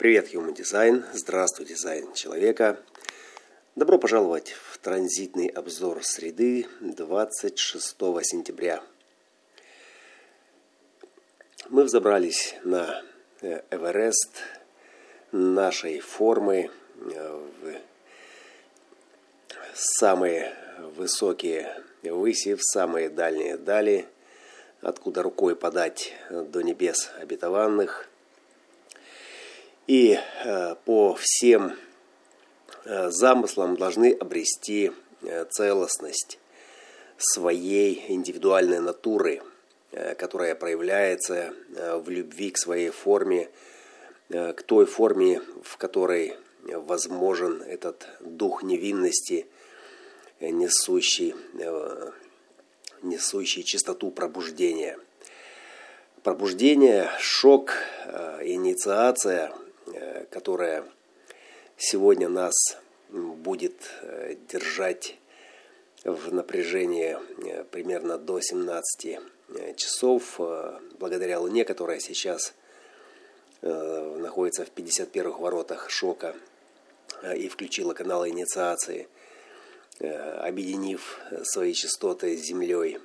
Привет, Human Design. Здравствуй, дизайн человека. Добро пожаловать в транзитный обзор среды 26 сентября. Мы взобрались на э, Эверест нашей формы э, в самые высокие выси, в самые дальние дали, откуда рукой подать до небес обетованных – и э, по всем э, замыслам должны обрести э, целостность своей индивидуальной натуры, которая проявляется в любви к своей форме, к той форме, в которой возможен этот дух невинности, несущий, несущий чистоту пробуждения. Пробуждение, шок, инициация – которая сегодня нас будет э, держать в напряжении э, примерно до 17 часов, благодаря Луне, которая сейчас находится в 51-х воротах шока и включила каналы инициации, объединив свои частоты с Землей.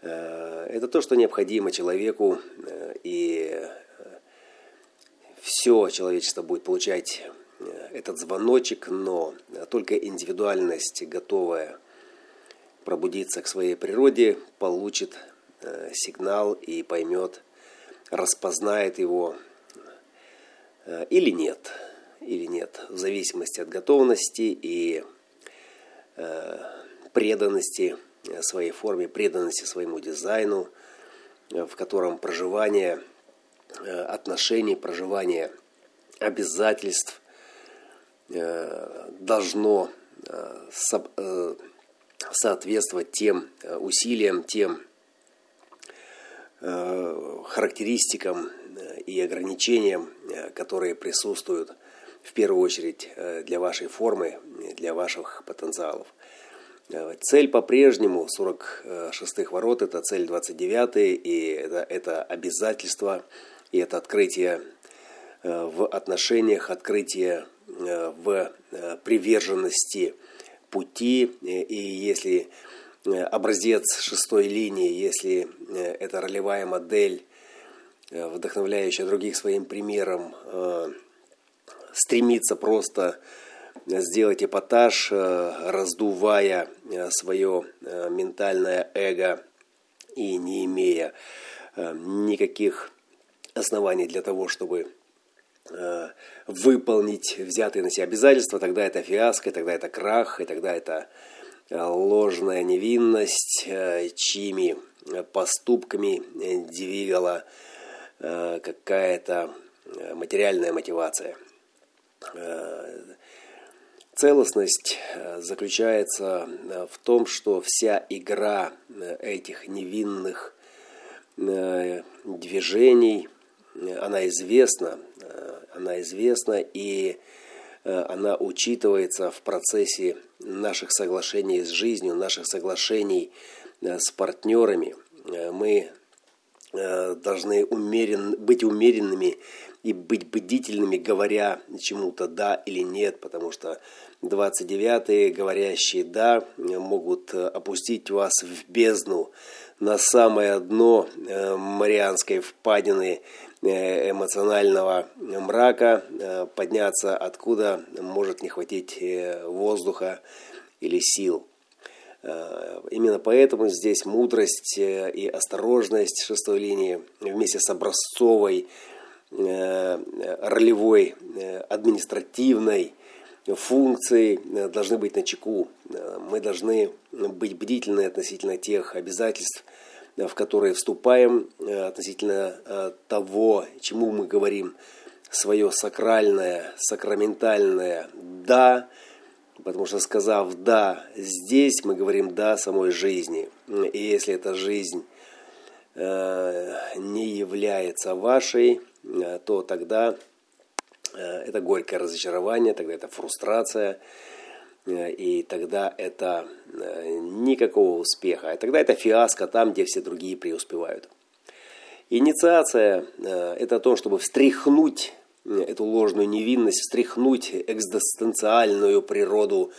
Это то, что необходимо человеку, и все человечество будет получать э, этот звоночек, но только индивидуальность, готовая пробудиться к своей природе, получит э, сигнал и поймет, распознает его э, или нет, или нет, в зависимости от готовности и преданности своей форме, преданности своему дизайну, в котором проживание – отношений, проживания, обязательств э, должно э, соответствовать тем усилиям, тем характеристикам и ограничениям, которые присутствуют в первую очередь для вашей формы, для ваших потенциалов. Цель по-прежнему 46-х ворот, это цель 29 и это, это обязательство и это открытие э, в отношениях, открытие э, в э, приверженности пути. И если образец шестой линии, если это ролевая модель, вдохновляющая других своим примером, стремится просто сделать эпатаж, раздувая свое ментальное эго и не имея никаких оснований для того, чтобы э, выполнить взятые на себя обязательства, тогда это фиаско, тогда это крах, и тогда это э, ложная невинность, э, чьими поступками двигала какая-то материальная мотивация. Целостность заключается в том, что вся игра этих невинных движений – она известна, э, она известна и э, она учитывается в процессе наших соглашений с жизнью, наших соглашений э, с партнерами. Мы должны умерен, быть умеренными и быть бдительными, говоря чему-то «да» или «нет», потому что 29-е, говорящие «да», могут опустить вас в бездну на самое дно Марианской впадины Э, эмоционального мрака, э, подняться откуда может не хватить э, воздуха или сил. Именно поэтому здесь мудрость и осторожность шестой линии вместе с образцовой ролевой административной функцией должны быть на чеку. Мы должны быть бдительны относительно тех обязательств, в которые вступаем э, относительно э, того, чему мы говорим, свое сакральное, сакраментальное «да», потому что сказав «да» здесь, мы говорим «да» самой жизни. И если эта жизнь э, не является вашей, то тогда это горькое разочарование, тогда это фрустрация – Э, и тогда это э, никакого успеха. И тогда это фиаско там, где все другие преуспевают. Инициация э, – это то, чтобы встряхнуть эту ложную невинность, встряхнуть экзистенциальную природу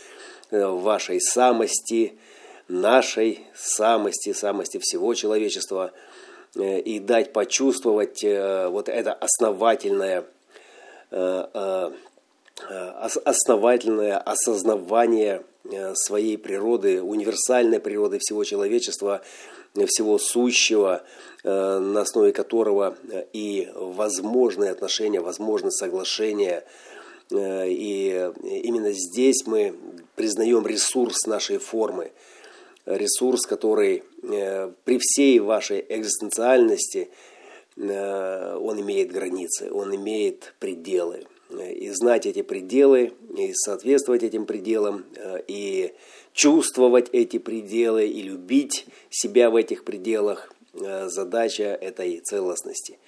вашей самости, нашей самости, самости всего человечества и дать почувствовать вот это основательное основательное осознавание своей природы, универсальной природы всего человечества, всего сущего, э, на основе которого э, и возможные отношения, возможны соглашения. Э, и именно здесь мы признаем ресурс нашей формы, ресурс, который при всей вашей экзистенциальности, он имеет границы, он имеет пределы. И знать эти пределы, и соответствовать этим пределам, и чувствовать эти пределы и любить себя в этих пределах э, задача этой целостности.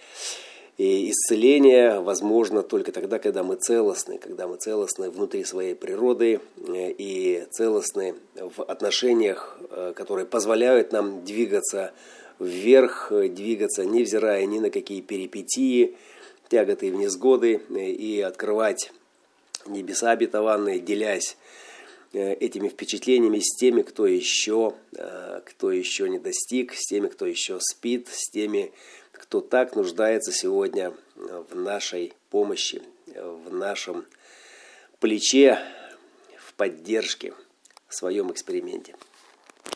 И исцеление возможно только тогда, когда мы целостны, когда мы целостны внутри своей природы э, и целостны в отношениях, э, которые позволяют нам двигаться вверх, двигаться, невзирая ни на какие перипетии, тяготы и невзгоды, и открывать небеса обетованные, делясь Э, этими впечатлениями с теми, кто еще, э, кто еще не достиг, с теми, кто еще спит, с теми, кто так нуждается сегодня э, в нашей помощи, в нашем плече, в поддержке в своем эксперименте.